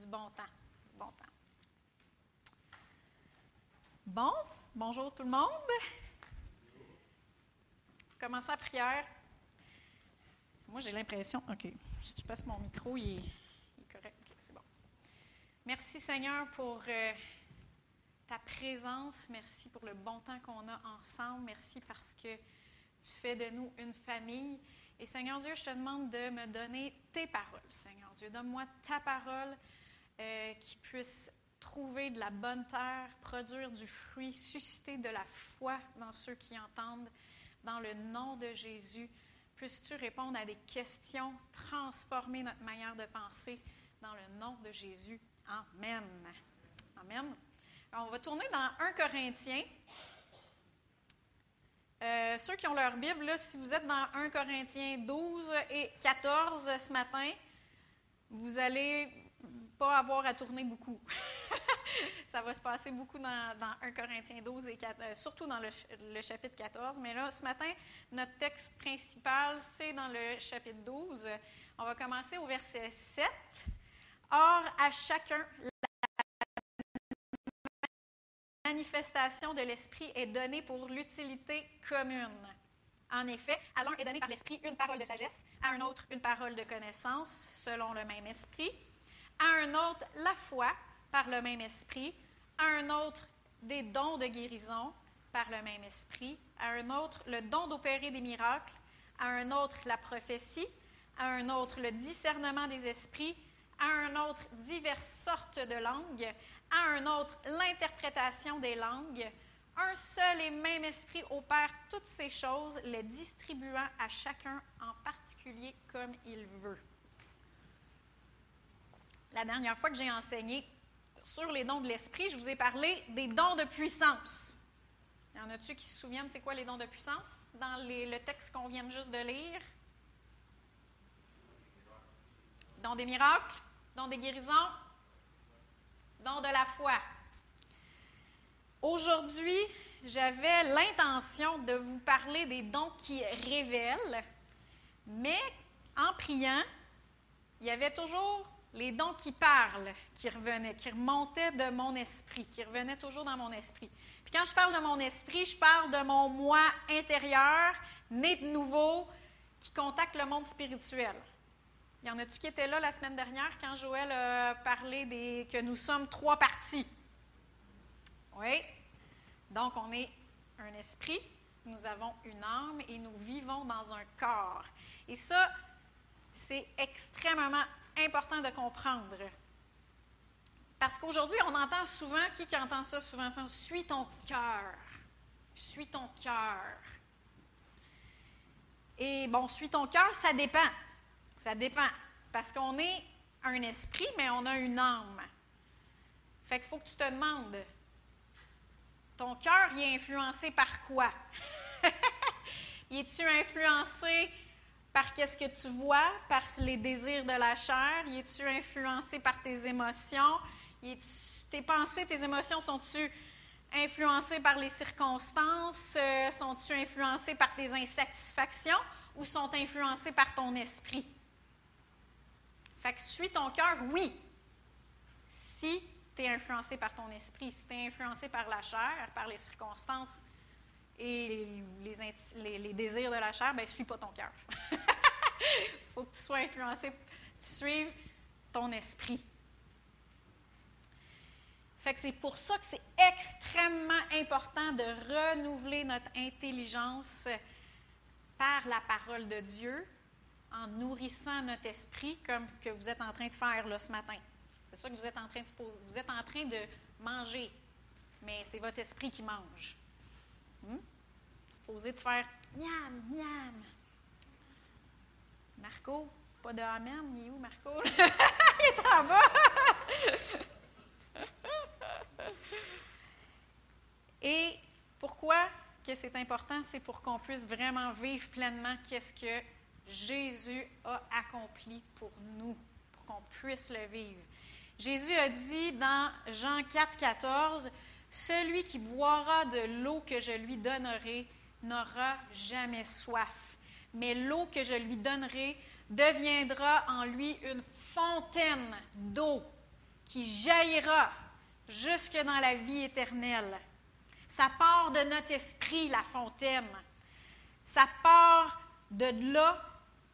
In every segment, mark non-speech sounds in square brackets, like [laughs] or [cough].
Du bon temps. Bon temps. Bon, bonjour tout le monde. Commençons la prière. Moi, j'ai l'impression. OK. Si tu passes mon micro, il est, correct. C'est bon. Merci, Seigneur, pour euh, ta présence. Merci pour le bon temps qu'on a ensemble. Merci parce que tu fais de nous une famille. Et Seigneur Dieu, je te demande de me donner tes paroles, Seigneur Dieu. Donne-moi ta parole euh, qui puisse trouver de la bonne terre, produire du fruit, susciter de la foi dans ceux qui entendent. Dans le nom de Jésus, puisses-tu répondre à des questions, transformer notre manière de penser? Dans le nom de Jésus. Amen. Amen. on va tourner dans 1 Corinthiens. Euh, ceux qui ont leur Bible, là, si vous êtes dans 1 Corinthiens 12 et 14 ce matin, vous allez pas avoir à tourner beaucoup. [laughs] ça va se passer beaucoup dans, 1 Corinthiens 12 et 4, euh, surtout dans le, le, chapitre 14. Mais là, ce matin, notre texte principal, c'est dans le chapitre 12. On va commencer au verset 7. Or, à chacun, manifestation de l'Esprit est donnée pour l'utilité commune. En effet, à l'un est donné par l'Esprit une parole de sagesse, à un autre une parole de connaissance, selon le même Esprit, à un autre la foi, par le même Esprit, à un autre des dons de guérison, par le même Esprit, à un autre le don d'opérer des miracles, à un autre la prophétie, à un autre le discernement des esprits, à un autre diverses sortes de langues, à un autre l'interprétation des langues. Un seul et même esprit opère toutes ces choses, les distribuant à chacun en particulier comme il veut. La dernière fois que j'ai enseigné sur les dons de l'esprit, je vous ai parlé des dons de puissance. Y en a-tu qui se souviennent c'est quoi les dons de puissance? Dans le texte qu'on vient juste de lire? Dons des miracles, dons des guérisons, don de la foi. Aujourd'hui, j'avais l'intention de vous parler des dons qui révèlent, mais en priant, il y avait toujours les dons qui parlent qui revenaient, qui remontaient de mon esprit, qui revenaient toujours dans mon esprit. Puis quand je parle de mon esprit, je parle de mon moi intérieur, né de nouveau, qui contacte le monde spirituel. Il y en a-tu qui étaient là la semaine dernière quand Joël a parlé des, que nous sommes trois parties? Oui. Donc, on est un esprit, nous avons une âme et nous vivons dans un corps. Et ça, c'est extrêmement important de comprendre. Parce qu'aujourd'hui, on entend souvent, qui, qui entend ça souvent? Suis ton cœur. Suis ton cœur. Et bon, suis ton cœur, ça dépend. Ça dépend. Parce qu'on est un esprit, mais on a une âme. Fait qu'il faut que tu te demandes, ton cœur, il est influencé par quoi? [laughs] Es-tu influencé par qu'est-ce que tu vois, par les désirs de la chair? Es-tu influencé par tes émotions? tes pensées, tes émotions sont-tu influencées par les circonstances? Euh, sont-tu influencées par tes insatisfactions? Ou sont influencées par ton esprit? Fait que suis ton cœur, oui. Si tu es influencé par ton esprit, si tu es influencé par la chair, par les circonstances et les, désirs de la chair, ben suis pas ton cœur. Il [laughs] faut que tu sois influencé, tu suives ton esprit. Fait que c'est pour ça que c'est extrêmement important de renouveler notre intelligence par la parole de Dieu, en nourrissant notre esprit comme que vous êtes en train de faire là, ce matin. C'est ça que vous êtes en train de. Vous êtes en train de manger, mais c'est votre esprit qui mange. Hmm? Supposé de faire miam, miam. Marco, pas de amen, il est où Marco? [laughs] il est en bas! [laughs] Et pourquoi que c'est important? C'est pour qu'on puisse vraiment vivre pleinement qu'est-ce que Jésus a accompli pour nous, pour qu'on puisse le vivre. Jésus a dit dans Jean 4, 14, Celui qui boira de l'eau que je lui donnerai n'aura jamais soif, mais l'eau que je lui donnerai deviendra en lui une fontaine d'eau qui jaillira jusque dans la vie éternelle. Ça part de notre esprit, la fontaine. Ça part de là,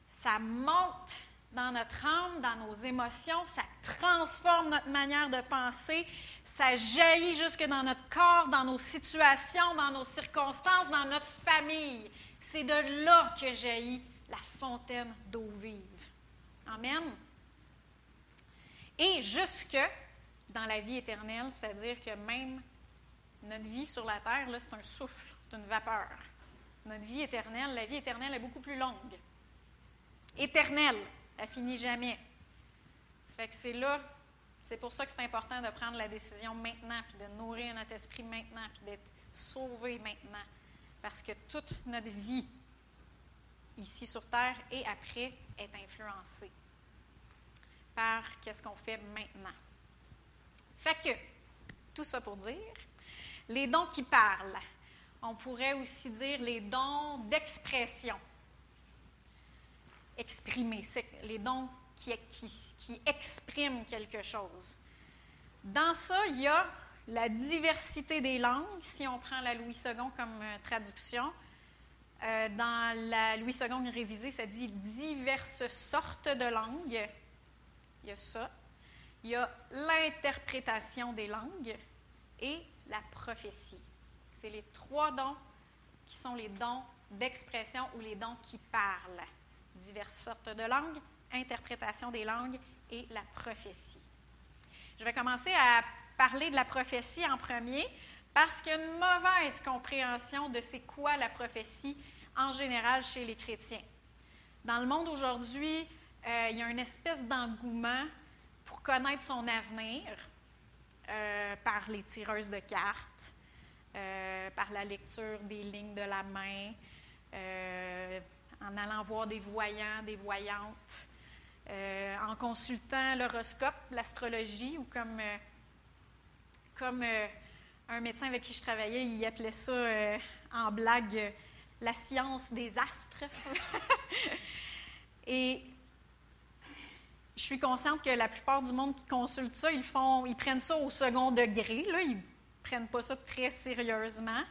ça monte dans notre âme, dans nos émotions, ça transforme notre manière de penser, ça jaillit jusque dans notre corps, dans nos situations, dans nos circonstances, dans notre famille. C'est de là que jaillit la fontaine d'eau vive. Amen. Et jusque dans la vie éternelle, c'est-à-dire que même notre vie sur la terre, c'est un souffle, c'est une vapeur. Notre vie éternelle, la vie éternelle est beaucoup plus longue. Éternelle, elle finit jamais. Fait que c'est là, c'est pour ça que c'est important de prendre la décision maintenant, puis de nourrir notre esprit maintenant, puis d'être sauvé maintenant. Parce que toute notre vie ici sur Terre et après est influencée par qu'est-ce qu'on fait maintenant. Fait que, tout ça pour dire, les dons qui parlent. On pourrait aussi dire les dons d'expression. Exprimer, les dons qui, qui, expriment quelque chose. Dans ça, il y a la diversité des langues, si on prend la Louis II comme euh, traduction. Euh, dans la Louis II révisée, ça dit diverses sortes de langues. Il y a ça. Il y a l'interprétation des langues et la prophétie. C'est les trois dons qui sont les dons d'expression ou les dons qui parlent. Diverses sortes de langues, interprétation des langues et la prophétie. Je vais commencer à parler de la prophétie en premier parce qu'il y a une mauvaise compréhension de c'est quoi la prophétie en général chez les chrétiens. Dans le monde aujourd'hui, euh, il y a une espèce d'engouement pour connaître son avenir euh, par les tireuses de cartes, euh, par la lecture des lignes de la main, en allant voir des voyants, des voyantes, en consultant l'horoscope, l'astrologie, ou comme, comme un médecin avec qui je travaillais, il appelait ça en blague la science des astres. [laughs] Et je suis consciente que la plupart du monde qui consulte ça, ils, font, ils prennent ça au second degré. Là, ils ne prennent pas ça très sérieusement.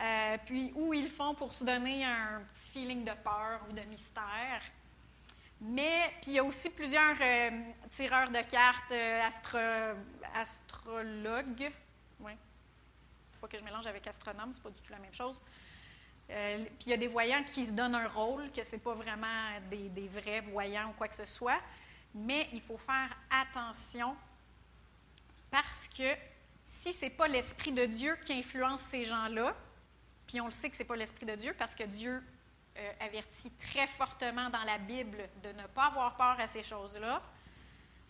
Euh, puis, ou ils font pour se donner un petit feeling de peur ou de mystère. Mais, puis il y a aussi plusieurs euh, tireurs de cartes, euh, astrologues. Oui. Pas que je mélange avec astronome, c'est pas du tout la même chose. puis il y a des voyants qui se donnent un rôle, que ce n'est pas vraiment des, des, vrais voyants ou quoi que ce soit mais il faut faire attention parce que si ce n'est pas l'Esprit de Dieu qui influence ces gens-là, puis on le sait que ce n'est pas l'Esprit de Dieu parce que Dieu euh, avertit très fortement dans la Bible de ne pas avoir peur à ces choses-là,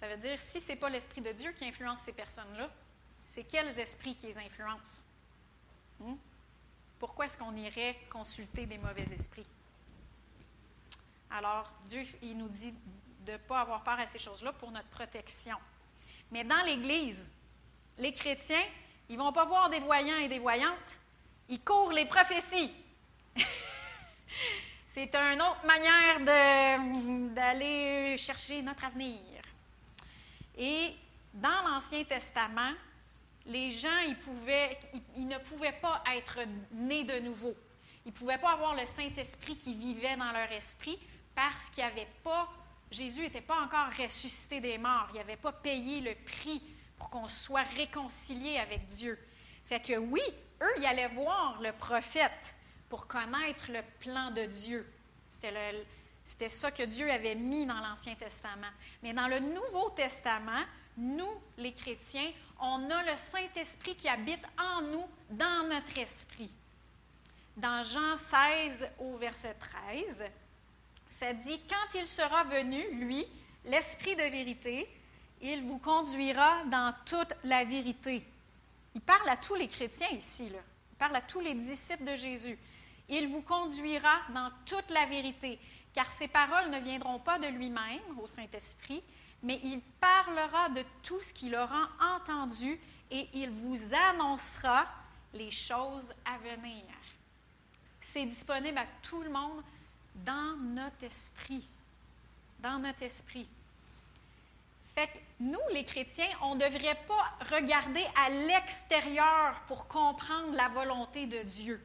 ça veut dire si ce n'est pas l'Esprit de Dieu qui influence ces personnes-là, c'est quels esprits qui les influencent? Hmm? Pourquoi est-ce qu'on irait consulter des mauvais esprits? Alors, Dieu, il nous dit de ne pas avoir peur à ces choses-là pour notre protection. Mais dans l'Église, les chrétiens, ils ne vont pas voir des voyants et des voyantes, ils courent les prophéties. [laughs] C'est une autre manière d'aller chercher notre avenir. Et dans l'Ancien Testament, les gens, ils, ne pouvaient pas être nés de nouveau. Ils ne pouvaient pas avoir le Saint-Esprit qui vivait dans leur esprit parce qu'il n'y avait pas Jésus n'était pas encore ressuscité des morts. Il n'avait pas payé le prix pour qu'on soit réconcilié avec Dieu. Fait que oui, eux, ils allaient voir le prophète pour connaître le plan de Dieu. C'était ça que Dieu avait mis dans l'Ancien Testament. Mais dans le Nouveau Testament, nous, les chrétiens, on a le Saint-Esprit qui habite en nous, dans notre esprit. Dans Jean 16 au verset 13, ça dit, quand il sera venu, lui, l'Esprit de vérité, il vous conduira dans toute la vérité. Il parle à tous les chrétiens ici, il parle à tous les disciples de Jésus. Il vous conduira dans toute la vérité, car ses paroles ne viendront pas de lui-même, au Saint-Esprit, mais il parlera de tout ce qu'il aura entendu et il vous annoncera les choses à venir. C'est disponible à tout le monde dans notre esprit. Dans notre esprit. Fait que nous, les chrétiens, on ne devrait pas regarder à l'extérieur pour comprendre la volonté de Dieu.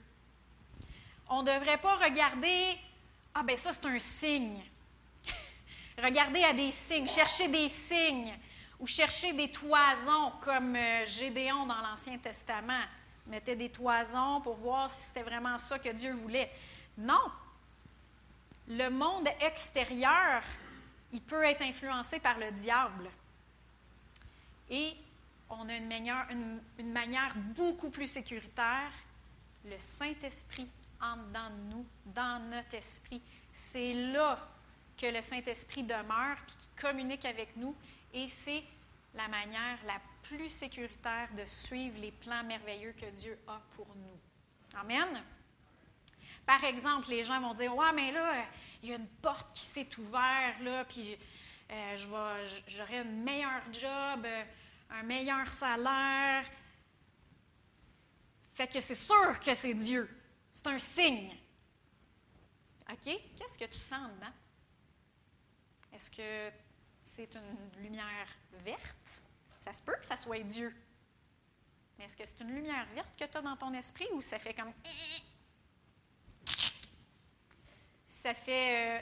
On ne devrait pas regarder, ah ben ça c'est un signe. [laughs] regarder à des signes, chercher des signes ou chercher des toisons comme euh, Gédéon dans l'Ancien Testament mettait des toisons pour voir si c'était vraiment ça que Dieu voulait. Non. Le monde extérieur, il peut être influencé par le diable. Et on a une manière, une, manière beaucoup plus sécuritaire. Le Saint-Esprit entre dans nous, dans notre esprit. C'est là que le Saint-Esprit demeure, puis qui communique avec nous, et c'est la manière la plus sécuritaire de suivre les plans merveilleux que Dieu a pour nous. Amen. Par exemple, les gens vont dire Ouais, mais là, il y a une porte qui s'est ouverte, là, puis euh, j'aurai un meilleur job, euh, un meilleur salaire. Fait que c'est sûr que c'est Dieu. C'est un signe. OK? Qu'est-ce que tu sens dedans? Est-ce que c'est une lumière verte? Ça se peut que ça soit Dieu. Mais est-ce que c'est une lumière verte que tu as dans ton esprit ou ça fait comme. Ça fait. Euh,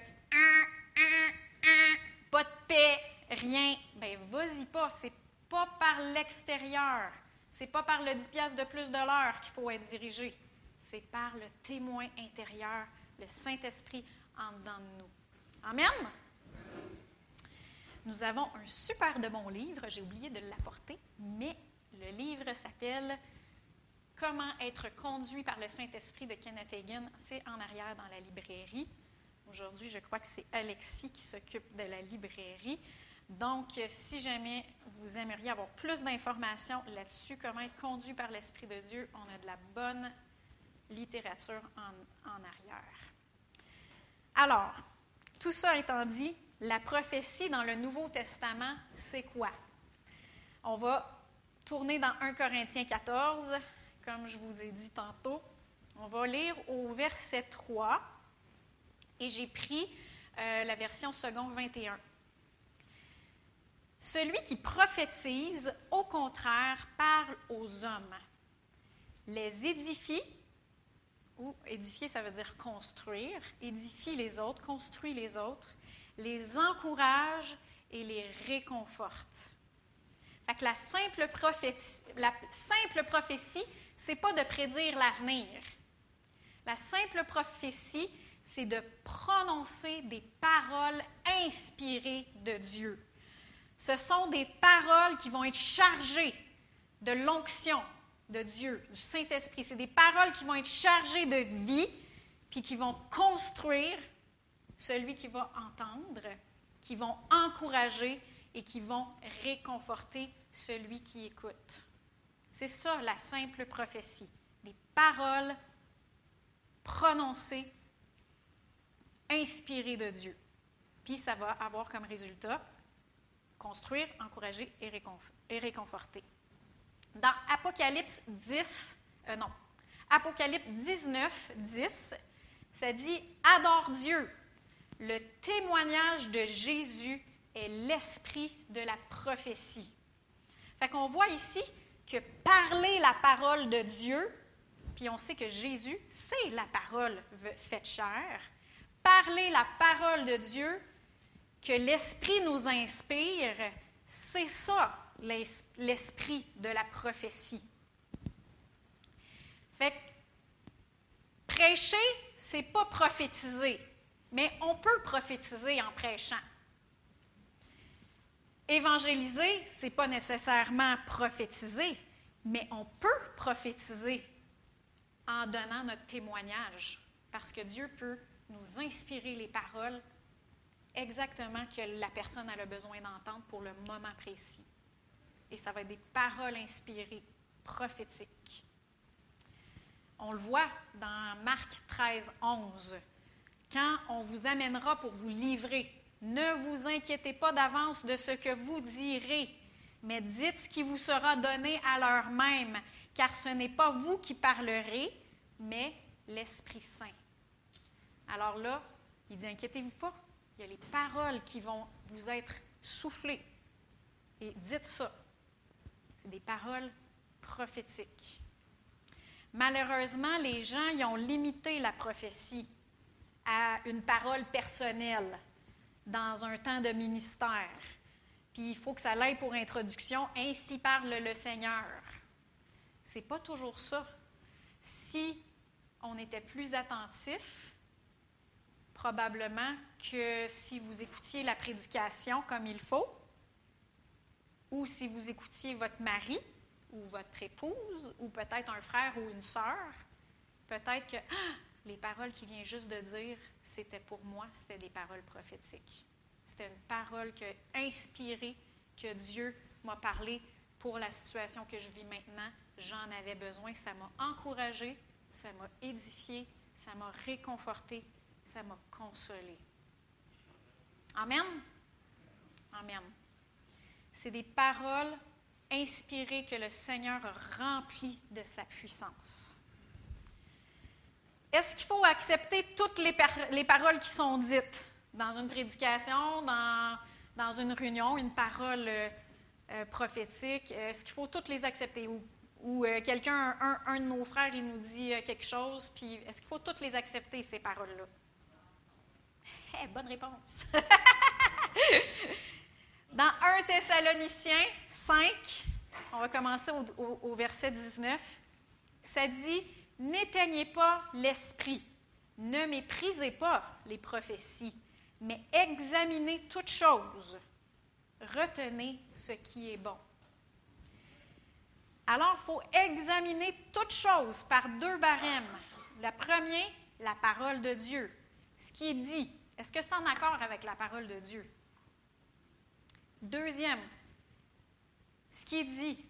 pas de paix, rien? Ben, vas-y pas. C'est pas par l'extérieur. C'est pas par le 10 piastres de plus de l'heure qu'il faut être dirigé. C'est par le témoin intérieur, le Saint-Esprit en dedans de nous. Amen? Nous avons un super de bon livre, j'ai oublié de l'apporter, mais le livre s'appelle Comment être conduit par le Saint-Esprit de Kenneth Hagin. C'est en arrière dans la librairie. Aujourd'hui, je crois que c'est Alexis qui s'occupe de la librairie. Donc, si jamais vous aimeriez avoir plus d'informations là-dessus, comment être conduit par l'Esprit de Dieu, on a de la bonne littérature en, arrière. Alors, tout ça étant dit, la prophétie dans le Nouveau Testament, c'est quoi? On va tourner dans 1 Corinthiens 14, comme je vous ai dit tantôt. On va lire au verset 3 et j'ai pris euh, la version second 21. Celui qui prophétise, au contraire, parle aux hommes, les édifie, ou édifier, ça veut dire construire, édifie les autres, construit les autres, les encourage et les réconforte. La simple prophétie, la simple prophétie, c'est pas de prédire l'avenir. La simple prophétie, c'est de prononcer des paroles inspirées de Dieu. Ce sont des paroles qui vont être chargées de l'onction de Dieu, du Saint-Esprit. C'est des paroles qui vont être chargées de vie, puis qui vont construire celui qui va entendre, qui vont encourager et qui vont réconforter celui qui écoute. C'est ça la simple prophétie, des paroles prononcées, inspirées de Dieu. Puis ça va avoir comme résultat construire, encourager et, réconforter. Dans Apocalypse 10, euh, non, Apocalypse 19, 10, ça dit Adore Dieu, le témoignage de Jésus est l'esprit de la prophétie. Fait qu'on voit ici que parler la parole de Dieu, puis on sait que Jésus, c'est la parole faite chair, parler la parole de Dieu, que l'Esprit nous inspire, c'est ça l'esprit de la prophétie. Fait que prêcher, c'est pas prophétiser. Mais on peut prophétiser en prêchant. Évangéliser, ce n'est pas nécessairement prophétiser, mais on peut prophétiser en donnant notre témoignage, parce que Dieu peut nous inspirer les paroles exactement que la personne a le besoin d'entendre pour le moment précis. Et ça va être des paroles inspirées, prophétiques. On le voit dans Marc 13, 11 quand on vous amènera pour vous livrer. Ne vous inquiétez pas d'avance de ce que vous direz, mais dites ce qui vous sera donné à l'heure même, car ce n'est pas vous qui parlerez, mais l'Esprit Saint. Alors là, il dit, inquiétez-vous pas, il y a les paroles qui vont vous être soufflées Et dites ça. Des paroles prophétiques. Malheureusement, les gens y ont limité la prophétie à une parole personnelle dans un temps de ministère. Puis il faut que ça l'aille pour introduction. Ainsi parle le Seigneur. C'est pas toujours ça. Si on était plus attentif, probablement que si vous écoutiez la prédication comme il faut, ou si vous écoutiez votre mari ou votre épouse, ou peut-être un frère ou une sœur, peut-être que ah, les paroles qu'il vient juste de dire, c'était pour moi, c'était des paroles prophétiques. C'était une parole que, inspirée que Dieu m'a parlé pour la situation que je vis maintenant. J'en avais besoin. Ça m'a encouragé, ça m'a édifié, ça m'a réconforté, ça m'a consolé. Amen. Amen. C'est des paroles inspirées que le Seigneur a remplies de sa puissance. Est-ce qu'il faut accepter toutes les, les, paroles qui sont dites? Dans une prédication, dans, dans une réunion, une parole euh, euh, prophétique? Est-ce qu'il faut toutes les accepter? Ou, euh, quelqu'un, un, de nos frères, il nous dit quelque chose, puis est-ce qu'il faut toutes les accepter, ces paroles-là? Eh, bonne réponse. [laughs] Dans 1 Thessaloniciens 5, on va commencer au, verset 19, ça dit N'éteignez pas l'esprit, ne méprisez pas les prophéties, mais examinez toutes choses, retenez ce qui est bon. Alors, il faut examiner toutes choses par deux barèmes. Le premier, la parole de Dieu, ce qui est dit. Est-ce que c'est en accord avec la parole de Dieu? Deuxième, ce qui est dit.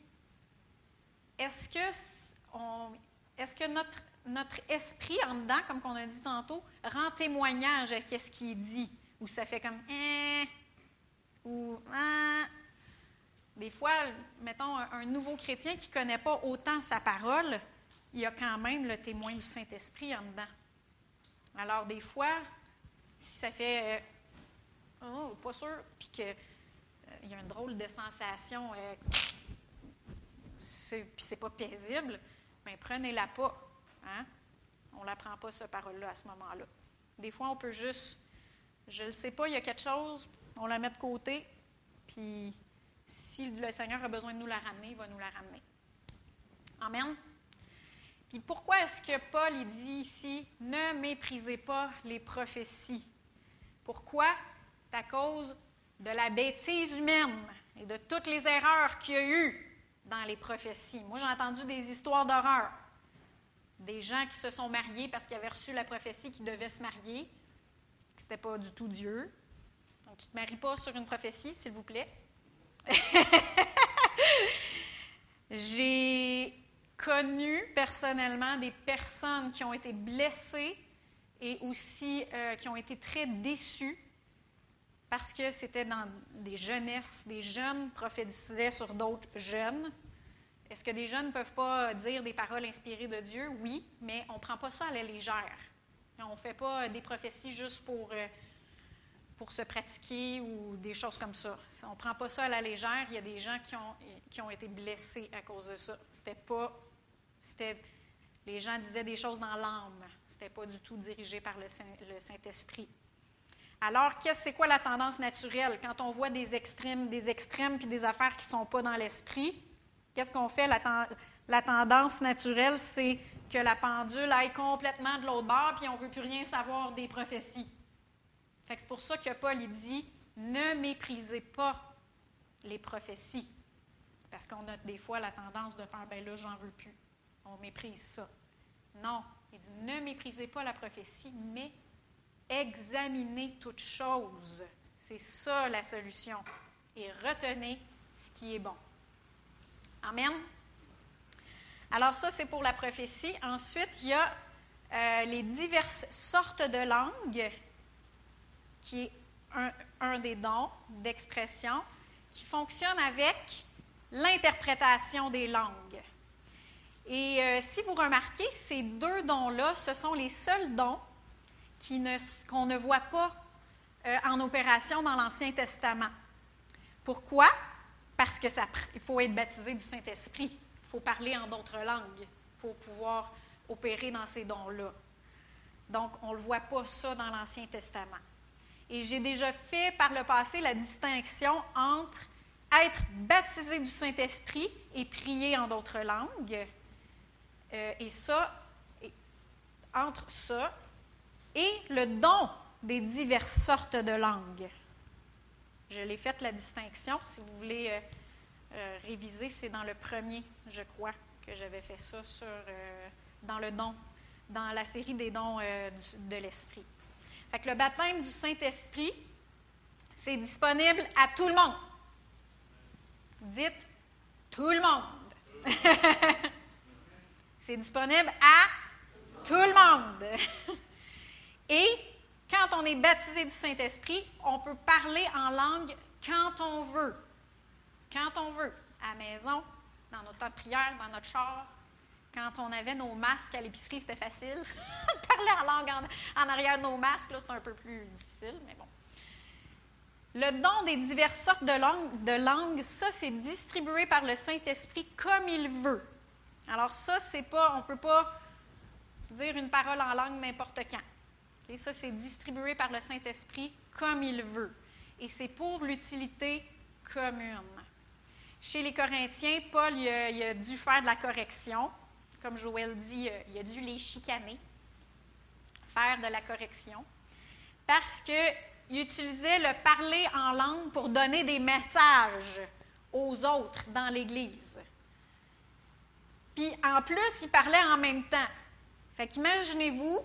Est-ce que, que notre, esprit en dedans, comme on a dit tantôt, rend témoignage à ce qui est dit? Ou ça fait comme eh, ou ah. Des fois, mettons, un, nouveau chrétien qui ne connaît pas autant sa parole, il y a quand même le témoin du Saint-Esprit en dedans. Alors, des fois, si ça fait euh, Oh, pas sûr, puis qu'il euh, y a une drôle de sensation, euh, puis c'est pas paisible, bien, prenez-la pas. Hein? On ne prend pas, cette parole-là, à ce moment-là. Des fois, on peut juste, je ne sais pas, il y a quelque chose, on la met de côté, puis si le Seigneur a besoin de nous la ramener, il va nous la ramener. Amen. Puis pourquoi est-ce que Paul il dit ici ne méprisez pas les prophéties Pourquoi? C'est à cause de la bêtise humaine et de toutes les erreurs qu'il y a eu dans les prophéties. Moi, j'ai entendu des histoires d'horreur. Des gens qui se sont mariés parce qu'ils avaient reçu la prophétie qu'ils devaient se marier, que ce n'était pas du tout Dieu. Donc, tu ne te maries pas sur une prophétie, s'il vous plaît. [laughs] j'ai connu personnellement des personnes qui ont été blessées et aussi euh, qui ont été très déçues parce que c'était dans des jeunesses, des jeunes prophétisaient sur d'autres jeunes. Est-ce que des jeunes ne peuvent pas dire des paroles inspirées de Dieu? Oui, mais on ne prend pas ça à la légère. On ne fait pas des prophéties juste pour, euh, pour se pratiquer ou des choses comme ça. On ne prend pas ça à la légère. Il y a des gens qui ont, qui ont été blessés à cause de ça. C'était pas c'était, les gens disaient des choses dans l'âme. Ce n'était pas du tout dirigé par le, Saint-Esprit. Alors, c'est quoi la tendance naturelle? Quand on voit des extrêmes, des extrêmes puis des affaires qui ne sont pas dans l'esprit, qu'est-ce qu'on fait? La, tendance naturelle, c'est que la pendule aille complètement de l'autre bord, puis on ne veut plus rien savoir des prophéties. C'est pour ça que Paul dit ne méprisez pas les prophéties. Parce qu'on a des fois la tendance de faire ben là, j'en veux plus on méprise ça. Non, il dit ne méprisez pas la prophétie, mais examinez toutes choses. C'est ça la solution. Et retenez ce qui est bon. Amen. Alors ça, c'est pour la prophétie. Ensuite, il y a euh, les diverses sortes de langues, qui est un, des dons d'expression, qui fonctionne avec l'interprétation des langues. Et euh, si vous remarquez, ces deux dons-là, ce sont les seuls dons qu'on ne, voit pas euh, en opération dans l'Ancien Testament. Pourquoi? parce que il faut être baptisé du Saint-Esprit. Il faut parler en d'autres langues pour pouvoir opérer dans ces dons-là. Donc, on ne le voit pas ça dans l'Ancien Testament. Et j'ai déjà fait par le passé la distinction entre être baptisé du Saint-Esprit et prier en d'autres langues. Euh, et ça, entre ça et le don des diverses sortes de langues. Je l'ai fait la distinction. Si vous voulez euh, euh, réviser, c'est dans le premier, je crois, que j'avais fait ça sur, dans le don, dans la série des dons de l'Esprit. Fait que le baptême du Saint-Esprit, c'est disponible à tout le monde. Dites tout le monde. [laughs] c'est disponible à tout le monde. [laughs] Et quand on est baptisé du Saint-Esprit, on peut parler en langue quand on veut. Quand on veut. À la maison, dans notre temps de prière, dans notre char. Quand on avait nos masques à l'épicerie, c'était facile. [laughs] Parler en langue en, arrière de nos masques, là, c'est un peu plus difficile, mais bon. Le don des diverses sortes de langues, ça, c'est distribué par le Saint-Esprit comme il veut. Alors ça, c'est pas, on ne peut pas dire une parole en langue n'importe quand. Ça, c'est distribué par le Saint-Esprit comme il veut. Et c'est pour l'utilité commune. Chez les Corinthiens, Paul il a, dû faire de la correction. Comme Joël dit, il a dû les chicaner, faire de la correction, parce qu'il utilisait le parler en langue pour donner des messages aux autres dans l'Église. Puis en plus, il parlait en même temps. Fait qu'imaginez-vous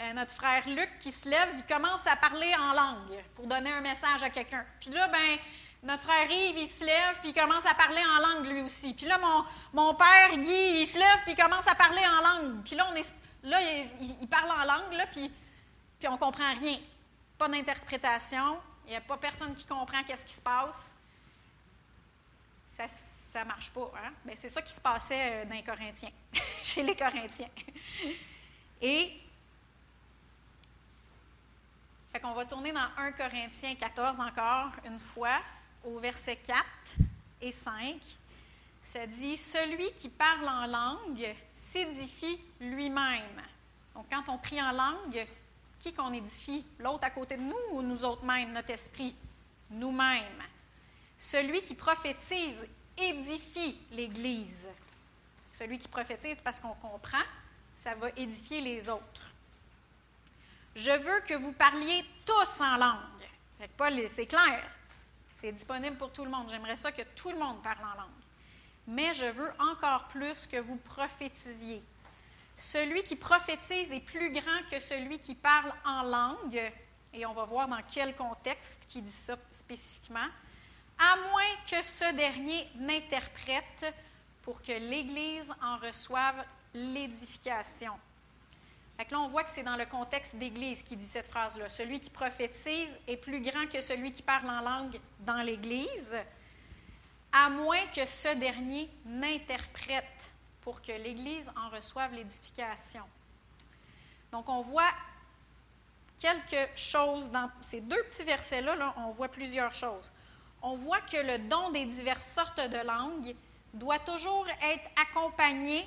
euh, notre frère Luc qui se lève, il commence à parler en langue pour donner un message à quelqu'un. Puis là, ben, notre frère Yves, il se lève, puis il commence à parler en langue lui aussi. Puis là, mon, mon père Guy, il se lève, puis il commence à parler en langue. Puis là, on est, là il, parle en langue, là, puis, puis on comprend rien. Pas d'interprétation. Il n'y a pas personne qui comprend qu'est-ce qui se passe. Ça, ça ne marche pas. Hein? Ben, c'est ça qui se passait euh, dans les Corinthiens, [laughs] chez les Corinthiens. Et, fait qu'on va tourner dans 1 Corinthiens 14 encore une fois, au verset 4 et 5. Ça dit Celui qui parle en langue s'édifie lui-même. Donc, quand on prie en langue, qui qu'on édifie? L'autre à côté de nous ou nous autres mêmes, notre esprit? Nous-mêmes. Celui qui prophétise édifie l'Église. Celui qui prophétise parce qu'on comprend, ça va édifier les autres. Je veux que vous parliez tous en langue. c'est clair. C'est disponible pour tout le monde. J'aimerais ça que tout le monde parle en langue. Mais je veux encore plus que vous prophétisiez. Celui qui prophétise est plus grand que celui qui parle en langue. Et on va voir dans quel contexte qui dit ça spécifiquement à moins que ce dernier n'interprète pour que l'Église en reçoive l'édification. Là, on voit que c'est dans le contexte d'Église qui dit cette phrase-là. Celui qui prophétise est plus grand que celui qui parle en langue dans l'Église, à moins que ce dernier n'interprète pour que l'Église en reçoive l'édification. Donc, on voit quelque chose dans ces deux petits versets-là, là, on voit plusieurs choses on voit que le don des diverses sortes de langues doit toujours être accompagné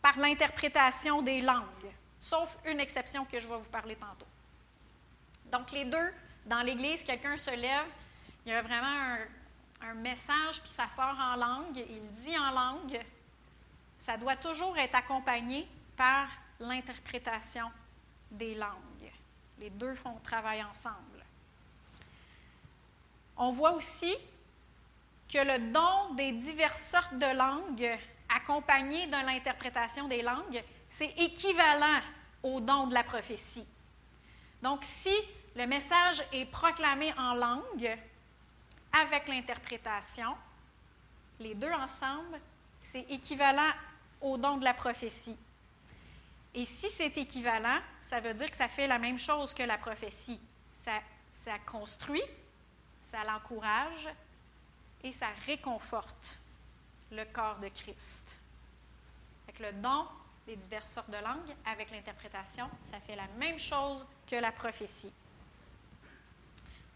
par l'interprétation des langues, sauf une exception que je vais vous parler tantôt. Donc les deux, dans l'Église, quelqu'un se lève, il y a vraiment un, message, puis ça sort en langue, il dit en langue, ça doit toujours être accompagné par l'interprétation des langues. Les deux font travail ensemble. On voit aussi que le don des diverses sortes de langues, accompagné de l'interprétation des langues, c'est équivalent au don de la prophétie. Donc, si le message est proclamé en langue avec l'interprétation, les deux ensemble, c'est équivalent au don de la prophétie. Et si c'est équivalent, ça veut dire que ça fait la même chose que la prophétie. Ça, ça construit, ça l'encourage et ça réconforte le corps de Christ. Avec le don des diverses sortes de langues, avec l'interprétation, ça fait la même chose que la prophétie.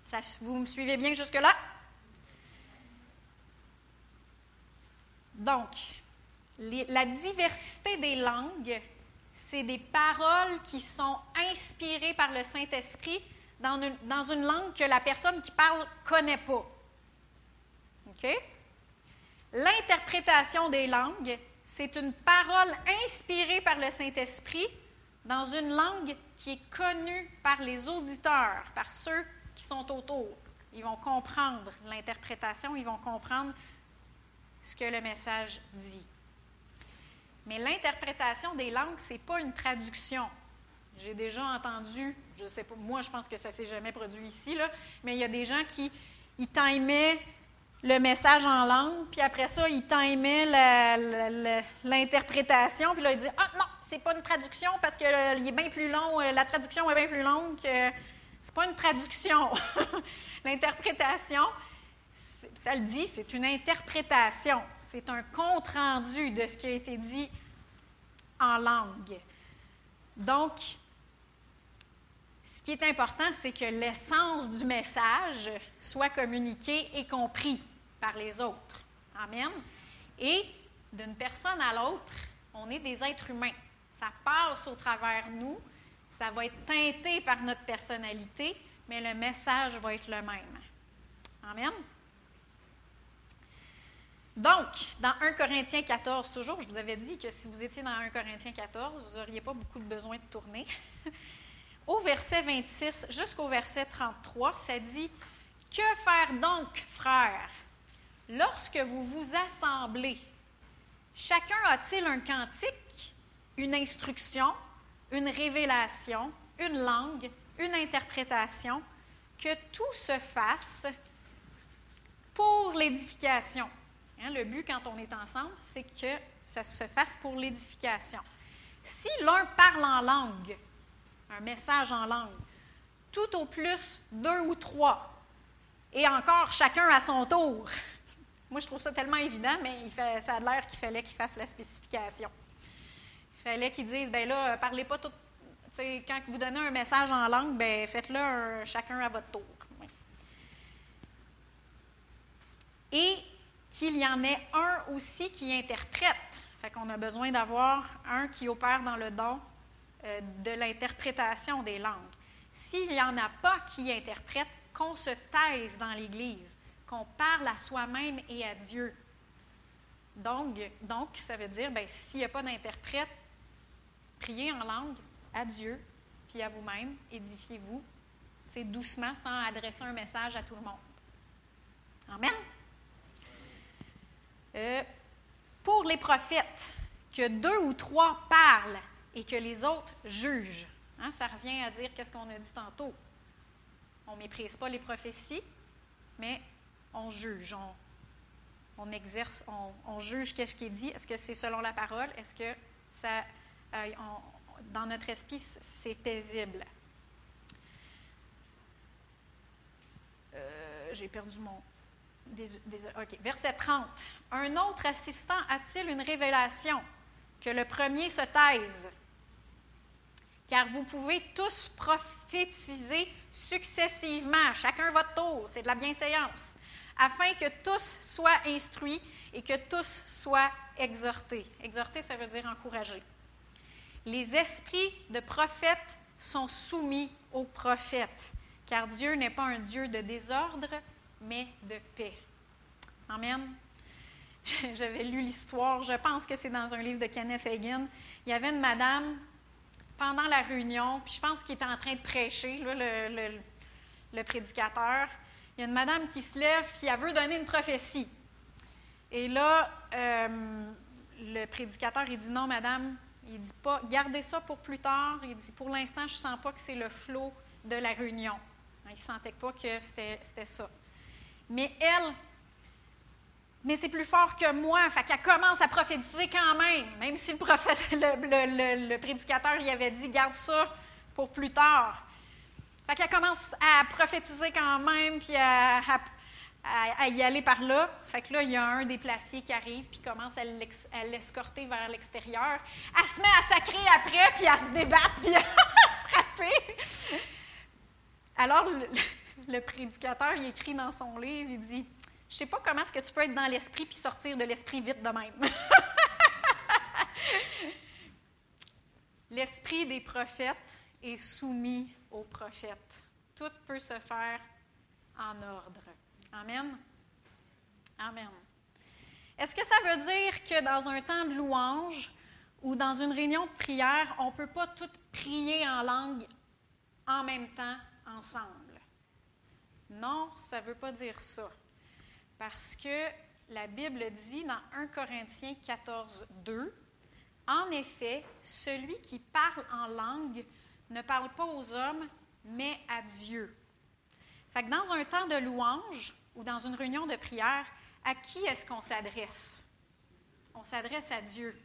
Ça, vous me suivez bien jusque-là? Donc, la diversité des langues, c'est des paroles qui sont inspirées par le Saint-Esprit dans une, dans une, langue que la personne qui parle connaît pas. OK? L'interprétation des langues, c'est une parole inspirée par le Saint-Esprit dans une langue qui est connue par les auditeurs, par ceux qui sont autour. Ils vont comprendre l'interprétation, ils vont comprendre ce que le message dit. Mais l'interprétation des langues, ce n'est pas une traduction. J'ai déjà entendu, je sais pas, moi je pense que ça s'est jamais produit ici, là, mais il y a des gens qui ils le message en langue, puis après ça, ils timaient l'interprétation, puis là, ils disent Ah non, c'est pas une traduction parce qu'il est bien plus long, euh, la traduction est bien plus longue que. C'est pas une traduction. [laughs] L'interprétation, ça le dit, c'est une interprétation, c'est un compte-rendu de ce qui a été dit en langue. Donc, ce qui est important, c'est que l'essence du message soit communiquée et compris par les autres. Amen. Et d'une personne à l'autre, on est des êtres humains. Ça passe au travers nous, ça va être teinté par notre personnalité, mais le message va être le même. Amen. Donc, dans 1 Corinthiens 14, toujours, je vous avais dit que si vous étiez dans 1 Corinthiens 14, vous n'auriez pas beaucoup de besoin de tourner. [laughs] Au verset 26 jusqu'au verset 33, ça dit Que faire donc, frères, lorsque vous vous assemblez Chacun a-t-il un cantique, une instruction, une révélation, une langue, une interprétation Que tout se fasse pour l'édification? Hein, le but quand on est ensemble, c'est que ça se fasse pour l'édification. Si l'un parle en langue, un message en langue, tout au plus deux ou trois, et encore chacun à son tour. Moi, je trouve ça tellement évident, mais il fait, ça a l'air qu'il fallait qu'il fasse la spécification. Il fallait qu'il dise, ben là, parlez pas tout. Quand vous donnez un message en langue, ben faites-le chacun à votre tour. Et qu'il y en ait un aussi qui interprète. Fait qu'on a besoin d'avoir un qui opère dans le don euh, de l'interprétation des langues. S'il n'y en a pas qui interprète, qu'on se taise dans l'Église, qu'on parle à soi-même et à Dieu. Donc, donc ça veut dire, ben, s'il n'y a pas d'interprète, priez en langue à Dieu, puis à vous-même, édifiez-vous, c'est doucement, sans adresser un message à tout le monde. Amen. Euh, pour les prophètes, que deux ou trois parlent et que les autres jugent. Hein, ça revient à dire qu'est-ce qu'on a dit tantôt. On ne méprise pas les prophéties, mais on juge, on, exerce, on, juge qu'est-ce qui est dit. Est-ce que c'est selon la parole? Est-ce que ça, euh, dans notre esprit, c'est paisible? Euh, j'ai perdu mon, Verset 30. Un autre assistant a-t-il une révélation? Que le premier se taise? Car vous pouvez tous prophétiser successivement, chacun votre tour, c'est de la bienséance, afin que tous soient instruits et que tous soient exhortés. Exhorter, ça veut dire encourager. Les esprits de prophètes sont soumis aux prophètes, car Dieu n'est pas un Dieu de désordre, mais de paix. Amen. [laughs] J'avais lu l'histoire, je pense que c'est dans un livre de Kenneth Hagin. Il y avait une madame pendant la réunion, puis je pense qu'il était en train de prêcher, le, prédicateur. Il y a une madame qui se lève, puis elle veut donner une prophétie. Et là, euh, le prédicateur, il dit non, madame, il dit pas, gardez ça pour plus tard. Il dit, pour l'instant, je ne sens pas que c'est le flot de la réunion. Il ne sentait pas que c'était ça. Mais elle, mais c'est plus fort que moi. Fait qu'elle commence à prophétiser quand même, même si le, [laughs] prédicateur y avait dit garde ça pour plus tard. Fait qu'elle commence à prophétiser quand même, puis à, y aller par là. Fait que là, il y a un des placiers qui arrive, puis commence à l'escorter vers l'extérieur. Elle se met à sacrer après, puis à se débattre, puis [laughs] à frapper. Alors, le, prédicateur, il écrit dans son livre, il dit Je sais pas comment est-ce que tu peux être dans l'esprit puis sortir de l'esprit vite de même. [laughs] L'esprit des prophètes est soumis aux prophètes. Tout peut se faire en ordre. Amen. Amen. Est-ce que ça veut dire que dans un temps de louange ou dans une réunion de prière, on ne peut pas tout prier en langue en même temps ensemble? Non, ça ne veut pas dire ça. Parce que la Bible dit dans 1 Corinthiens 14, 2, en effet, celui qui parle en langue ne parle pas aux hommes, mais à Dieu. Fait dans un temps de louange ou dans une réunion de prière, à qui est-ce qu'on s'adresse? On s'adresse à Dieu.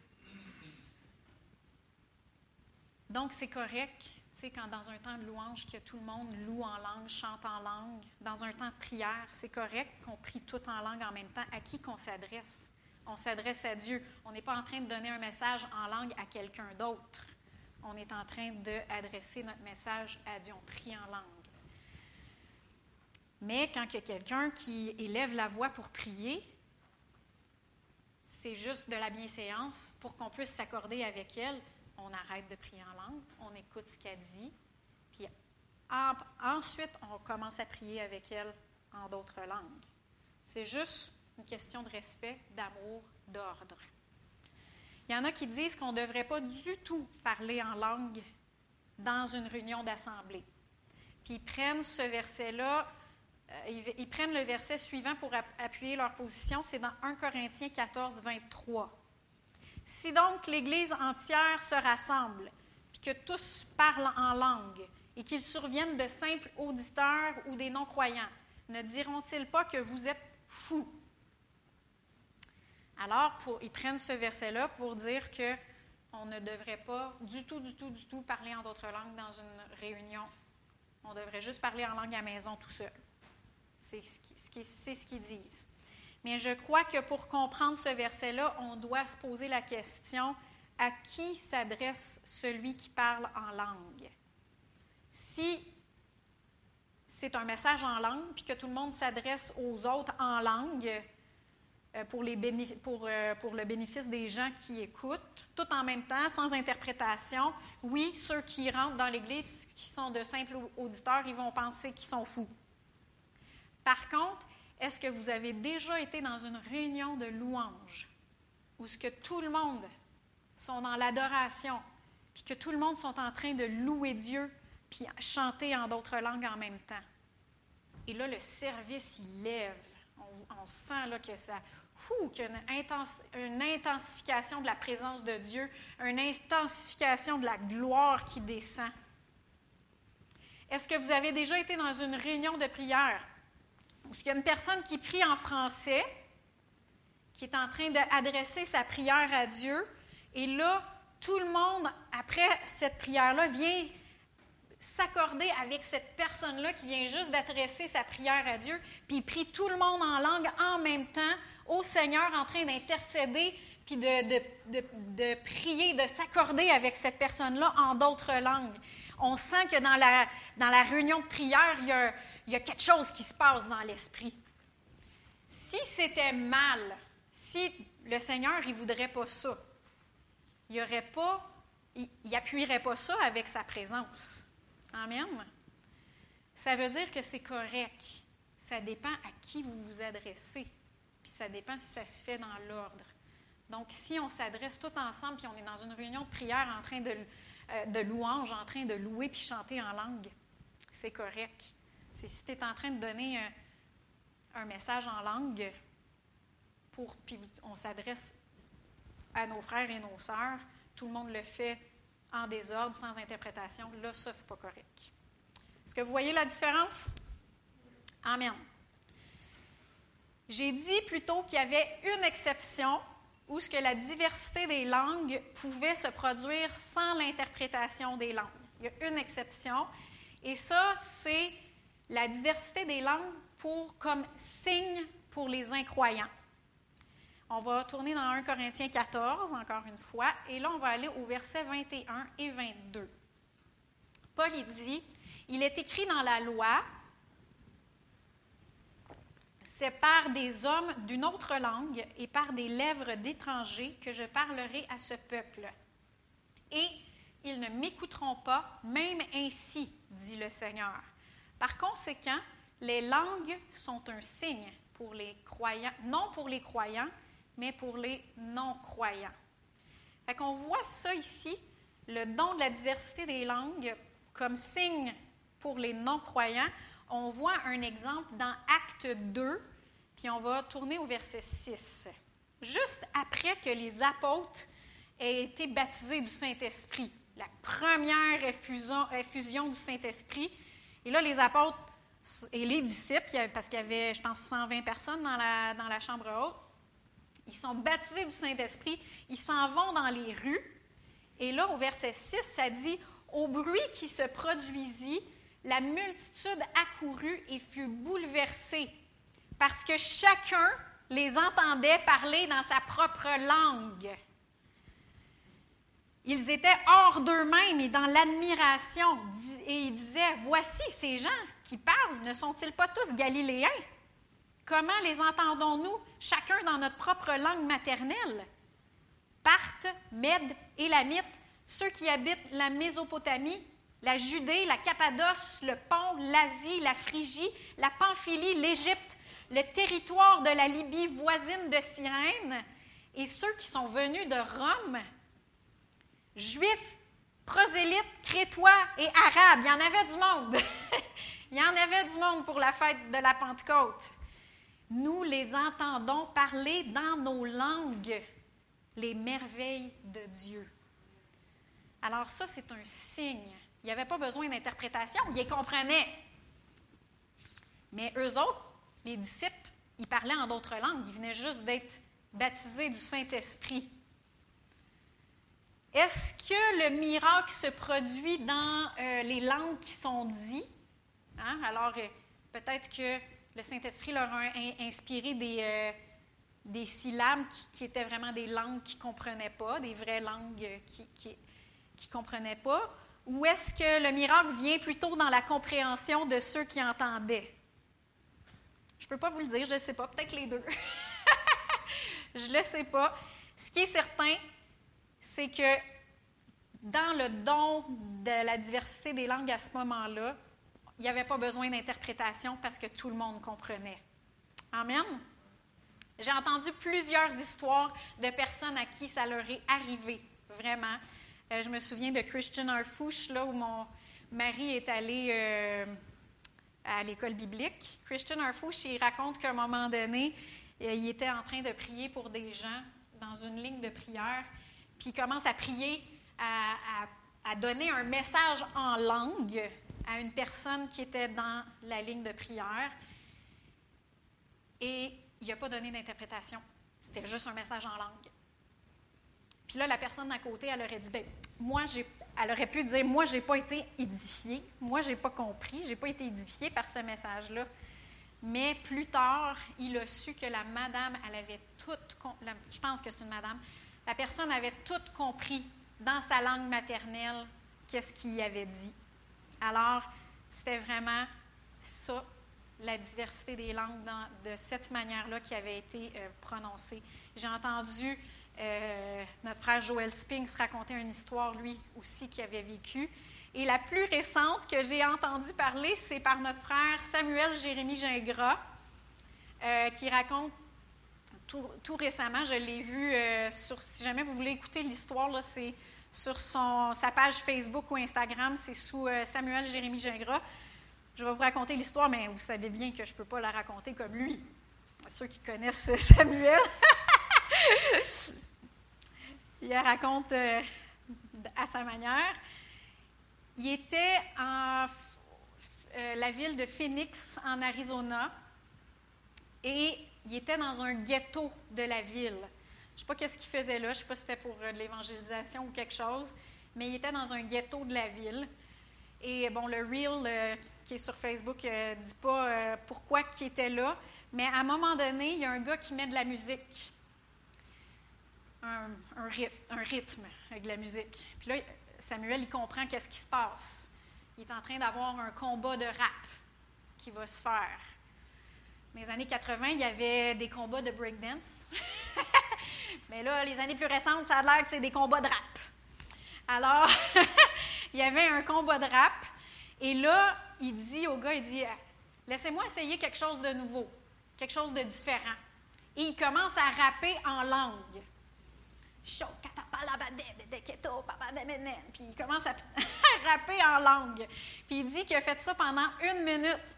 Donc, c'est correct, tu sais, quand dans un temps de louange, que tout le monde loue en langue, chante en langue, dans un temps de prière, c'est correct qu'on prie tout en langue en même temps. À qui qu'on s'adresse? on s'adresse à Dieu. On n'est pas en train de donner un message en langue à quelqu'un d'autre. On est en train d'adresser notre message à Dieu. On prie en langue. Mais quand il y a quelqu'un qui élève la voix pour prier, c'est juste de la bienséance pour qu'on puisse s'accorder avec elle. On arrête de prier en langue, on écoute ce qu'elle dit, puis ensuite on commence à prier avec elle en d'autres langues. C'est juste une question de respect, d'amour, d'ordre. Il y en a qui disent qu'on ne devrait pas du tout parler en langue dans une réunion d'assemblée. Puis ils prennent ce verset-là, euh, ils, prennent le verset suivant pour appuyer leur position, c'est dans 1 Corinthiens 14, 23. Si donc l'Église entière se rassemble, puis que tous parlent en langue, et qu'ils surviennent de simples auditeurs ou des non-croyants, ne diront-ils pas que vous êtes fous? Alors, ils prennent ce verset-là pour dire que on ne devrait pas du tout, du tout, du tout parler en d'autres langues dans une réunion. On devrait juste parler en langue à maison tout seul. C'est ce qu'ils disent. Mais je crois que pour comprendre ce verset-là, on doit se poser la question à qui s'adresse celui qui parle en langue? Si c'est un message en langue, puis que tout le monde s'adresse aux autres en langue, pour, euh, pour, le bénéfice des gens qui écoutent, tout en même temps, sans interprétation. Oui, ceux qui rentrent dans l'Église, qui sont de simples auditeurs, ils vont penser qu'ils sont fous. Par contre, est-ce que vous avez déjà été dans une réunion de louange où ce que tout le monde sont dans l'adoration, puis que tout le monde sont en train de louer Dieu, puis chanter en d'autres langues en même temps? Et là, le service, il lève. On, sent là, que ça, une, intensification de la présence de Dieu, une intensification de la gloire qui descend. Est-ce que vous avez déjà été dans une réunion de prière où il y a une personne qui prie en français, qui est en train d'adresser sa prière à Dieu, et là, tout le monde, après cette prière-là, vient s'accorder avec cette personne-là qui vient juste d'adresser sa prière à Dieu, puis il prie tout le monde en langue en même temps au Seigneur en train d'intercéder, puis de, prier, de s'accorder avec cette personne-là en d'autres langues. On sent que dans la, dans la réunion de prière, il y, a, il y a quelque chose qui se passe dans l'esprit. Si c'était mal, si le Seigneur ne voudrait pas ça, il y pas, il n'appuierait pas ça avec sa présence. Amen. Ça veut dire que c'est correct. Ça dépend à qui vous vous adressez ça dépend si ça se fait dans l'ordre. Donc, si on s'adresse tout ensemble, puis on est dans une réunion de prière en train de, euh, louange, en train de louer puis chanter en langue, c'est correct. Si tu es en train de donner un, message en langue, puis on s'adresse à nos frères et nos sœurs, tout le monde le fait en désordre, sans interprétation, là, ça, c'est pas correct. Est-ce que vous voyez la différence? Amen. J'ai dit plutôt qu'il y avait une exception où ce que la diversité des langues pouvait se produire sans l'interprétation des langues. Il y a une exception, et ça, c'est la diversité des langues pour, comme signe pour les incroyants. On va tourner dans 1 Corinthiens 14, encore une fois, et là, on va aller au verset 21 et 22. Paul dit, il est écrit dans la loi, C'est par des hommes d'une autre langue et par des lèvres d'étrangers que je parlerai à ce peuple. Et ils ne m'écouteront pas, même ainsi, dit le Seigneur. Par conséquent, les langues sont un signe pour les croyants, non pour les croyants, mais pour les non-croyants. Fait qu'on voit ça ici, le don de la diversité des langues comme signe pour les non-croyants. On voit un exemple dans Acte 2, puis on va tourner au verset 6. Juste après que les apôtres aient été baptisés du Saint-Esprit, la première effusion, du Saint-Esprit, et là, les apôtres et les disciples, parce qu'il y avait, je pense, 120 personnes dans la, dans la chambre haute, ils sont baptisés du Saint-Esprit, ils s'en vont dans les rues. Et là, au verset 6, ça dit Au bruit qui se produisit, la multitude accourut et fut bouleversée, parce que chacun les entendait parler dans sa propre langue. Ils étaient hors d'eux-mêmes et dans l'admiration, et ils disaient Voici ces gens qui parlent, ne sont-ils pas tous galiléens? Comment les entendons-nous, chacun dans notre propre langue maternelle? Parthes, Mèdes, Élamites, ceux qui habitent la Mésopotamie, la Judée, la Cappadoce, le Pont, l'Asie, la Phrygie, la Pamphylie, l'Égypte, le territoire de la Libye voisine de Cyrène, et ceux qui sont venus de Rome, juifs, prosélytes, crétois et arabes. Il y en avait du monde. [laughs] Il y en avait du monde pour la fête de la Pentecôte nous les entendons parler dans nos langues les merveilles de Dieu. Alors ça, c'est un signe. Il n'y avait pas besoin d'interprétation, ils comprenaient. Mais eux autres, les disciples, ils parlaient en d'autres langues, ils venaient juste d'être baptisés du Saint-Esprit. Est-ce que le miracle se produit dans euh, les langues qui sont dites? Hein? Alors, euh, peut-être que le Saint-Esprit leur a inspiré des, euh, des syllabes qui, étaient vraiment des langues qu'ils ne comprenaient pas, des vraies langues qu'ils qui, ne comprenaient pas? Ou est-ce que le miracle vient plutôt dans la compréhension de ceux qui entendaient? Je ne peux pas vous le dire, je ne sais pas, peut-être les deux. [laughs] je ne le sais pas. Ce qui est certain, c'est que dans le don de la diversité des langues à ce moment-là, il n'y avait pas besoin d'interprétation parce que tout le monde comprenait. Amen. J'ai entendu plusieurs histoires de personnes à qui ça leur est arrivé, vraiment. Euh, je me souviens de Christian Arfouche, là où mon mari est allé euh, à l'école biblique. Christian Arfouche, il raconte qu'à un moment donné, euh, il était en train de prier pour des gens dans une ligne de prière, puis il commence à prier, à donner un message en langue à une personne qui était dans la ligne de prière et il n'a pas donné d'interprétation. C'était juste un message en langue. Puis là, la personne à côté, elle aurait dit, ben, moi, j'ai, elle aurait pu dire, moi, j'ai pas été édifiée, moi, j'ai pas compris, j'ai pas été édifiée par ce message-là. Mais plus tard, il a su que la madame, elle avait tout, je pense que c'est une madame, la personne avait tout compris dans sa langue maternelle qu'est-ce qu'il avait dit. Alors, c'était vraiment ça, la diversité des langues de cette manière-là qui avait été euh, prononcée. J'ai entendu euh, notre frère Joël Spinks raconter une histoire, lui aussi, qui avait vécu. Et la plus récente que j'ai entendu parler, c'est par notre frère Samuel Jérémy Gingras, euh, qui raconte tout, récemment, je l'ai vu sur, si jamais vous voulez écouter l'histoire, c'est sur sa page Facebook ou Instagram. C'est sous euh, Samuel Jérémy Gingras. Je vais vous raconter l'histoire, mais vous savez bien que je ne peux pas la raconter comme lui. Ceux qui connaissent [laughs] Samuel. il la raconte euh, à sa manière. Il était en euh, la ville de Phoenix, en Arizona, et il était dans un ghetto de la ville. Je ne sais pas qu'est-ce qu'il faisait là, je ne sais pas si c'était pour euh, de l'évangélisation ou quelque chose, mais il était dans un ghetto de la ville. Et bon, le reel euh, qui est sur Facebook ne euh, dit pas pourquoi il était là, mais à un moment donné, il y a un gars qui met de la musique. Un, rythme, avec de la musique. Puis là, Samuel, il comprend qu'est-ce qui se passe. Il est en train d'avoir un combat de rap qui va se faire. Dans les années 80, il y avait des combats de breakdance. [laughs] Mais là, les années plus récentes, ça a l'air que c'est des combats de rap. Alors, [laughs] il y avait un combat de rap. Et là, il dit au gars, il dit, laissez-moi essayer quelque chose de nouveau, quelque chose de différent. Et il commence à rapper en langue. Puis il commence [laughs] à rapper en langue. Puis il dit qu'il a fait ça pendant une minute.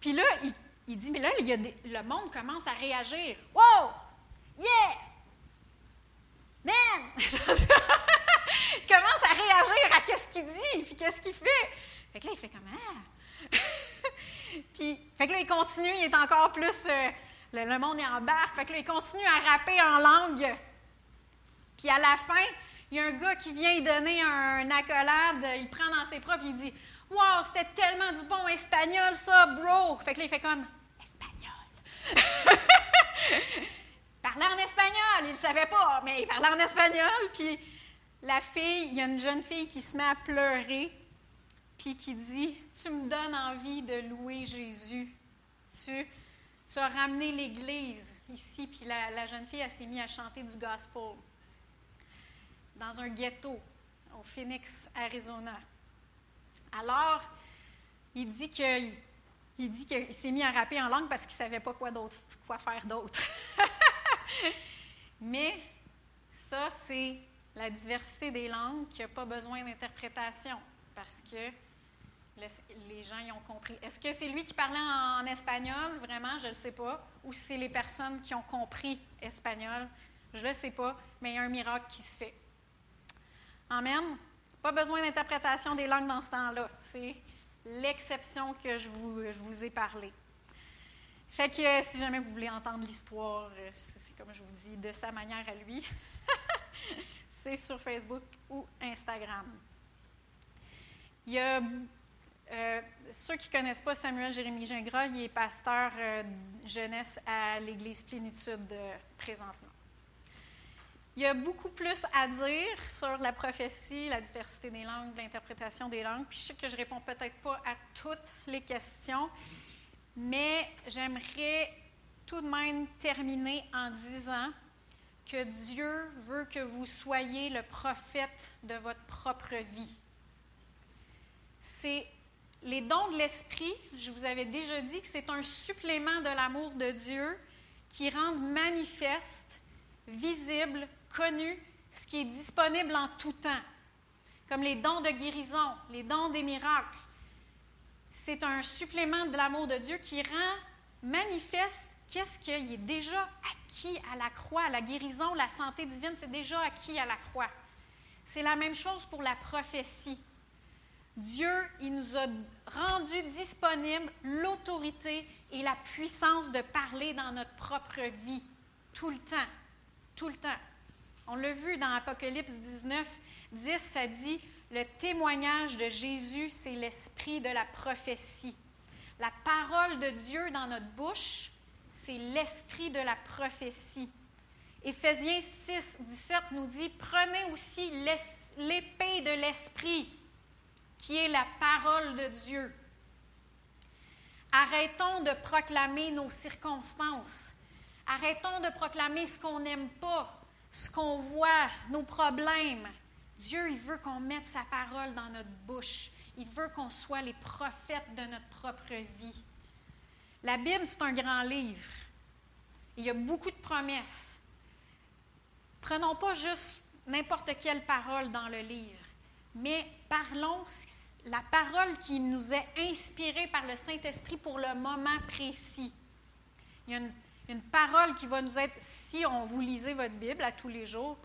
Puis là, il, dit, mais là, il y a le monde commence à réagir. Wow! Yeah! Man! il [laughs] commence à réagir à ce qu'il dit, puis qu'est-ce qu'il fait. Fait que là, il fait comme ah! [laughs] puis, fait que là, il continue, il est encore plus. Euh, le, monde est en barque. Fait que là, il continue à rapper en langue. Puis à la fin, il y a un gars qui vient lui donner un, accolade, il prend dans ses bras, puis il dit Wow, c'était tellement du bon espagnol, ça, bro! Fait que là, il fait comme! [laughs] parlait en espagnol, il ne savait pas, mais il parlait en espagnol. Puis la fille, il y a une jeune fille qui se met à pleurer, puis qui dit Tu me donnes envie de louer Jésus. Tu, as ramené l'Église ici. Puis la, jeune fille, s'est mise à chanter du gospel dans un ghetto au Phoenix, Arizona. Alors, il dit que il dit qu'il s'est mis à rapper en langue parce qu'il ne savait pas quoi, faire d'autre. [laughs] Mais ça, c'est la diversité des langues qui n'a pas besoin d'interprétation parce que les gens y ont compris. Est-ce que c'est lui qui parlait en, espagnol, vraiment? Je ne le sais pas. Ou c'est les personnes qui ont compris espagnol? Je ne le sais pas, mais il y a un miracle qui se fait. Amen. Pas besoin d'interprétation des langues dans ce temps-là. C'est l'exception que je vous, ai parlé. Fait que euh, si jamais vous voulez entendre l'histoire, euh, c'est comme je vous dis, de sa manière à lui, [laughs] c'est sur Facebook ou Instagram. Il y a euh, ceux qui ne connaissent pas Samuel Jérémy Gingras, il est pasteur jeunesse à l'Église Plénitude présentement. Il y a beaucoup plus à dire sur la prophétie, la diversité des langues, l'interprétation des langues. Puis je sais que je réponds peut-être pas à toutes les questions, mais j'aimerais tout de même terminer en disant que Dieu veut que vous soyez le prophète de votre propre vie. C'est les dons de l'esprit, je vous avais déjà dit que c'est un supplément de l'amour de Dieu qui rend manifeste, visible, connu ce qui est disponible en tout temps, comme les dons de guérison, les dons des miracles. C'est un supplément de l'amour de Dieu qui rend manifeste qu'est-ce qui est déjà acquis à la croix. La guérison, la santé divine, c'est déjà acquis à la croix. C'est la même chose pour la prophétie. Dieu, il nous a rendu disponible l'autorité et la puissance de parler dans notre propre vie, tout le temps, tout le temps. On l'a vu dans Apocalypse 19, 10, ça dit, le témoignage de Jésus, c'est l'esprit de la prophétie. La parole de Dieu dans notre bouche, c'est l'esprit de la prophétie. Éphésiens 6, 17 nous dit, prenez aussi l'épée de l'esprit, qui est la parole de Dieu. Arrêtons de proclamer nos circonstances. Arrêtons de proclamer ce qu'on n'aime pas ce qu'on voit, nos problèmes. Dieu, il veut qu'on mette sa parole dans notre bouche. Il veut qu'on soit les prophètes de notre propre vie. La Bible, c'est un grand livre. Il y a beaucoup de promesses. Prenons pas juste n'importe quelle parole dans le livre, mais parlons la parole qui nous est inspirée par le Saint-Esprit pour le moment précis. Il y a une une parole qui va nous être, si on vous lisez votre Bible à tous les jours,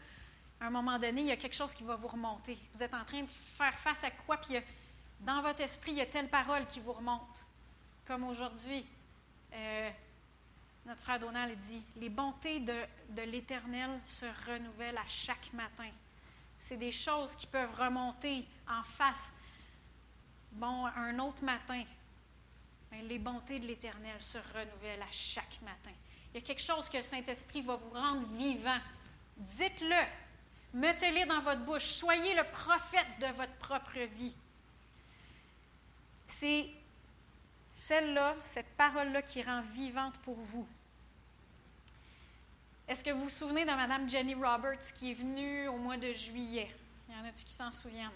à un moment donné, il y a quelque chose qui va vous remonter. Vous êtes en train de faire face à quoi, puis dans votre esprit, il y a telle parole qui vous remonte. Comme aujourd'hui, euh, notre frère Donald dit, les bontés de, de l'Éternel se renouvellent à chaque matin. C'est des choses qui peuvent remonter en face. Bon, un autre matin, les bontés de l'Éternel se renouvellent à chaque matin. Il y a quelque chose que le Saint-Esprit va vous rendre vivant. Dites-le. Mettez-le dans votre bouche. Soyez le prophète de votre propre vie. C'est Celle-là, cette parole-là qui rend vivante pour vous. Est-ce que vous vous souvenez de Mme Jenny Roberts qui est venue au mois de juillet? Il y en a-tu qui s'en souviennent?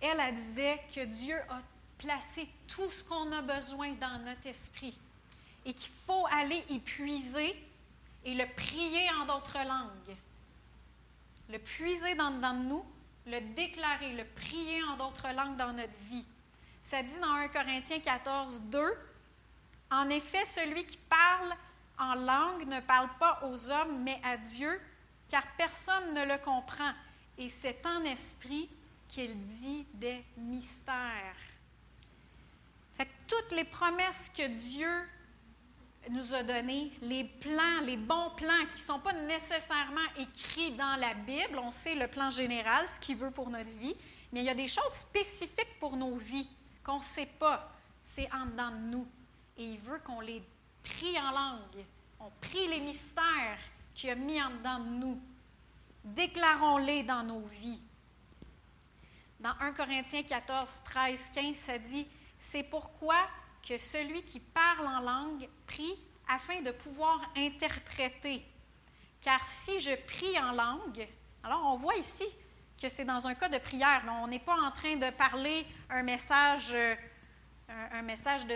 Elle, elle disait que Dieu a placé tout ce qu'on a besoin dans notre esprit et qu'il faut aller y puiser et le prier en d'autres langues. Le puiser dans, nous, le déclarer, le prier en d'autres langues dans notre vie. Ça dit dans 1 Corinthiens 14, 2, En effet, celui qui parle en langue ne parle pas aux hommes, mais à Dieu, car personne ne le comprend. Et c'est en esprit qu'il dit des mystères. Toutes les promesses que Dieu nous a données, les plans, les bons plans qui ne sont pas nécessairement écrits dans la Bible, on sait le plan général, ce qu'il veut pour notre vie, mais il y a des choses spécifiques pour nos vies qu'on ne sait pas. C'est en dedans de nous. Et il veut qu'on les prie en langue. On prie les mystères qu'il a mis en dedans de nous. Déclarons-les dans nos vies. Dans 1 Corinthiens 14, 13, 15, ça dit C'est pourquoi que celui qui parle en langue prie afin de pouvoir interpréter. Car si je prie en langue, alors on voit ici que c'est dans un cas de prière. On n'est pas en train de parler un message, euh, un, message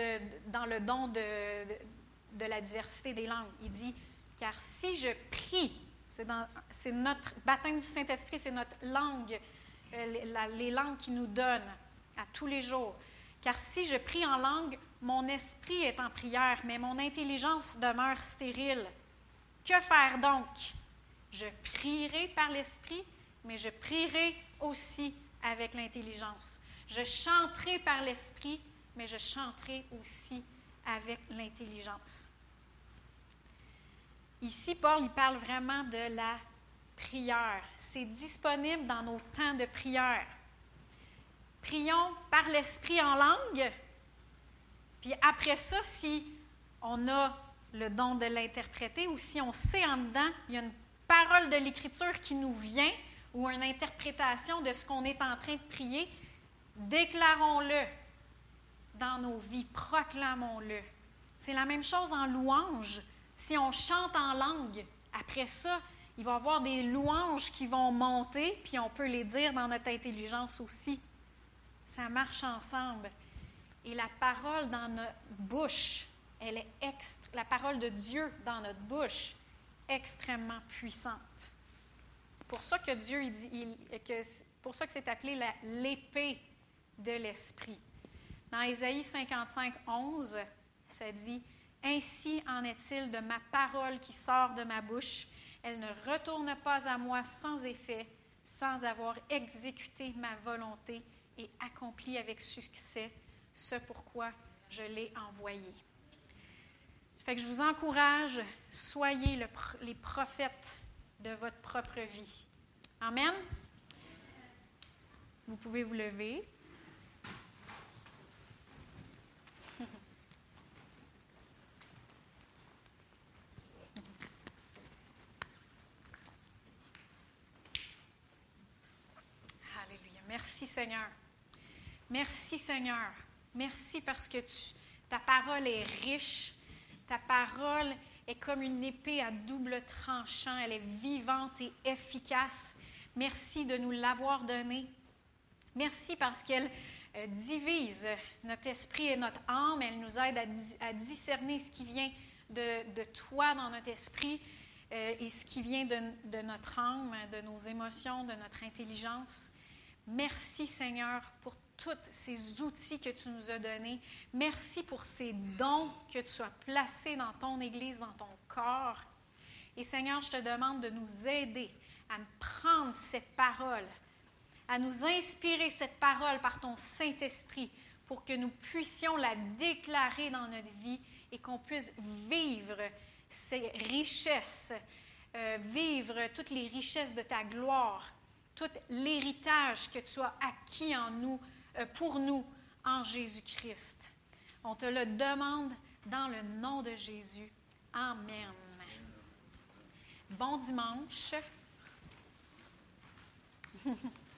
dans le don de, la diversité des langues. Il dit, car si je prie, c'est notre baptême du Saint-Esprit, c'est notre langue, euh, les langues qu'il nous donne à tous les jours. Car si je prie en langue, mon esprit est en prière, mais mon intelligence demeure stérile. Que faire donc? Je prierai par l'esprit, mais je prierai aussi avec l'intelligence. Je chanterai par l'esprit, mais je chanterai aussi avec l'intelligence. Ici, Paul, il parle vraiment de la prière. C'est disponible dans nos temps de prière. Prions par l'esprit en langue, puis après ça, si on a le don de l'interpréter ou si on sait en dedans, il y a une parole de l'Écriture qui nous vient ou une interprétation de ce qu'on est en train de prier, déclarons-le dans nos vies, proclamons-le. C'est la même chose en louange. Si on chante en langue, après ça, il va y avoir des louanges qui vont monter, puis on peut les dire dans notre intelligence aussi. Ça marche ensemble. Et la parole dans notre bouche, elle est la parole de Dieu dans notre bouche, extrêmement puissante. Pour ça que Dieu, pour ça que c'est appelé l'épée de l'esprit. Dans Ésaïe 55, 11, ça dit Ainsi en est-il de ma parole qui sort de ma bouche. Elle ne retourne pas à moi sans effet, sans avoir exécuté ma volonté et accompli avec succès ce pourquoi je l'ai envoyé. Fait que je vous encourage, soyez les prophètes de votre propre vie. Amen. Vous pouvez vous lever. [laughs] Alléluia. Merci Seigneur. Merci Seigneur. Merci parce que ta parole est riche, ta parole est comme une épée à double tranchant, elle est vivante et efficace. Merci de nous l'avoir donnée. Merci parce qu'elle euh, divise notre esprit et notre âme, elle nous aide à, discerner ce qui vient de, toi dans notre esprit euh, et ce qui vient de, de notre âme, de nos émotions, de notre intelligence. Merci Seigneur pour tous ces outils que tu nous as donnés. Merci pour ces dons que tu as placés dans ton Église, dans ton corps. Et Seigneur, je te demande de nous aider à prendre cette parole, à nous inspirer cette parole par ton Saint-Esprit pour que nous puissions la déclarer dans notre vie et qu'on puisse vivre ces richesses, euh, vivre toutes les richesses de ta gloire, tout l'héritage que tu as acquis en nous pour nous en Jésus-Christ. On te le demande dans le nom de Jésus. Amen. Bon dimanche. [laughs]